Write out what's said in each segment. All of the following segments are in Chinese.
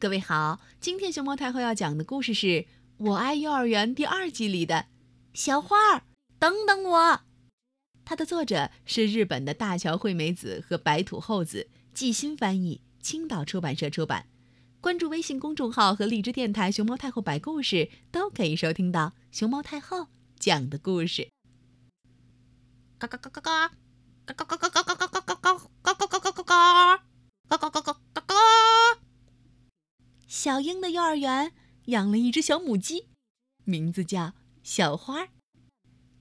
各位好，今天熊猫太后要讲的故事是《我爱幼儿园》第二季里的小花儿，等等我。它的作者是日本的大桥惠美子和白土厚子，季新翻译，青岛出版社出版。关注微信公众号和荔枝电台“熊猫太后”摆故事，都可以收听到熊猫太后讲的故事。嘎嘎嘎嘎嘎，嘎嘎嘎嘎嘎嘎嘎嘎嘎嘎嘎嘎嘎小英的幼儿园养了一只小母鸡，名字叫小花。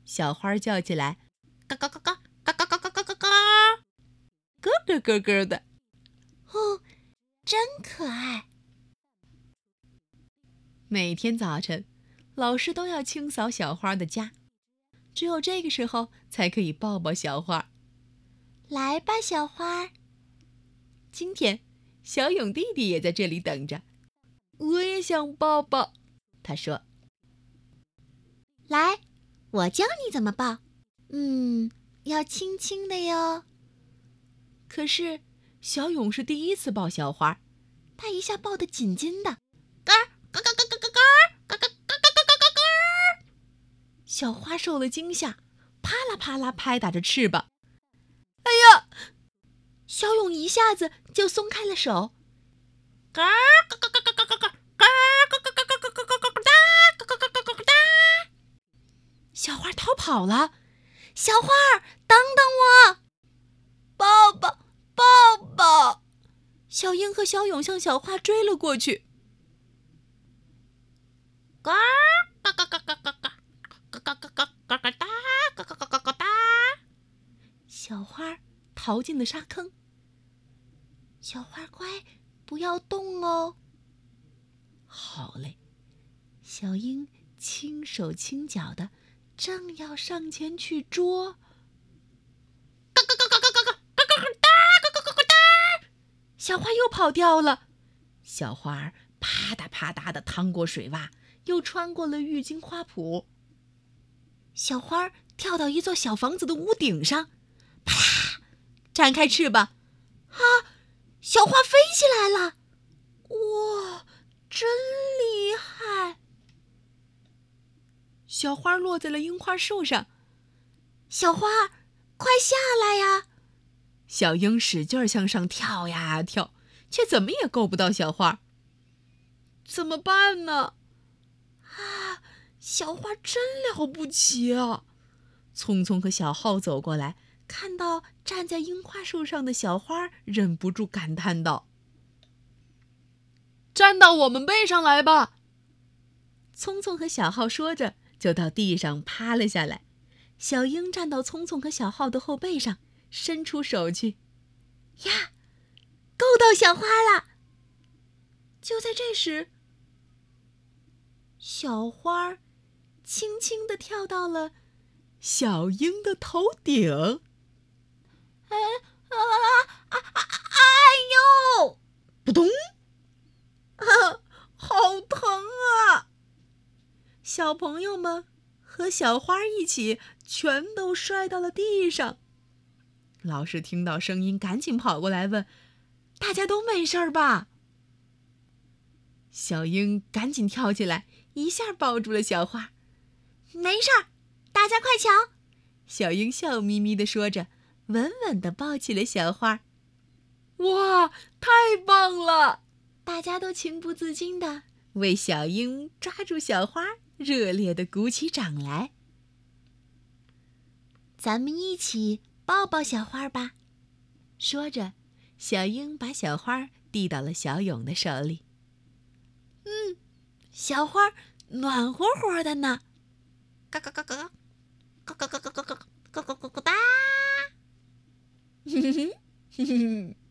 小花叫起来，嘎嘎嘎嘎嘎嘎嘎嘎嘎嘎嘎，咯咯咯咯的。哦，真可爱。每天早晨，老师都要清扫小花的家，只有这个时候才可以抱抱小花。来吧，小花。今天，小勇弟弟也在这里等着。我也想抱抱，他说：“来，我教你怎么抱。嗯，要轻轻的哟。”可是小勇是第一次抱小花，他一下抱得紧紧的。嘎嘎嘎嘎嘎嘎嘎嘎嘎嘎嘎嘎嘎嘎！小花受了惊吓，啪啦啪啦拍打着翅膀。哎呀！小勇一下子就松开了手。嘎嘎嘎嘎嘎嘎嘎嘎！嘎嘎嘎嘎嘎嘎嘎嘎嘎哒！嘎嘎嘎嘎嘎哒！小花逃跑了。小花，等等我！抱抱抱抱！小英和小勇向小花追了过去。嘎嘎嘎嘎嘎嘎嘎嘎嘎嘎嘎嘎嘎哒！嘎嘎嘎嘎嘎哒！小花逃进了沙坑。小花乖。不要动哦！好嘞，小鹰轻手轻脚的，正要上前去捉，嘎嘎嘎嘎嘎嘎嘎嘎嘎哒！嘎嘎嘎嘎哒！小花又跑掉了。小花儿啪嗒啪嗒的趟过水洼，又穿过了郁金花圃。小花儿跳到一座小房子的屋顶上，啪，展开翅膀，啊！小花飞起来了，哇，真厉害！小花落在了樱花树上，小花，快下来呀！小鹰使劲向上跳呀跳，却怎么也够不到小花。怎么办呢？啊，小花真了不起啊！聪聪和小浩走过来。看到站在樱花树上的小花，忍不住感叹道：“站到我们背上来吧！”聪聪和小浩说着，就到地上趴了下来。小鹰站到聪聪和小浩的后背上，伸出手去，呀，够到小花了。就在这时，小花轻轻地跳到了小鹰的头顶。哎啊啊啊！哎呦！扑通！啊，好疼啊！小朋友们和小花一起全都摔到了地上。老师听到声音，赶紧跑过来问：“大家都没事吧？”小鹰赶紧跳起来，一下抱住了小花。“没事儿，大家快瞧！”小鹰笑眯眯地说着。稳稳地抱起了小花，哇，太棒了！大家都情不自禁地为小鹰抓住小花，热烈地鼓起掌来。咱们一起抱抱小花吧！说着，小鹰把小花递到了小勇的手里。嗯，小花暖和和的呢。嘎嘎嘎嘎，嘎嘎嘎嘎嘎嘎嘎嘎嘎嘎哒。哼哼哼哼哼。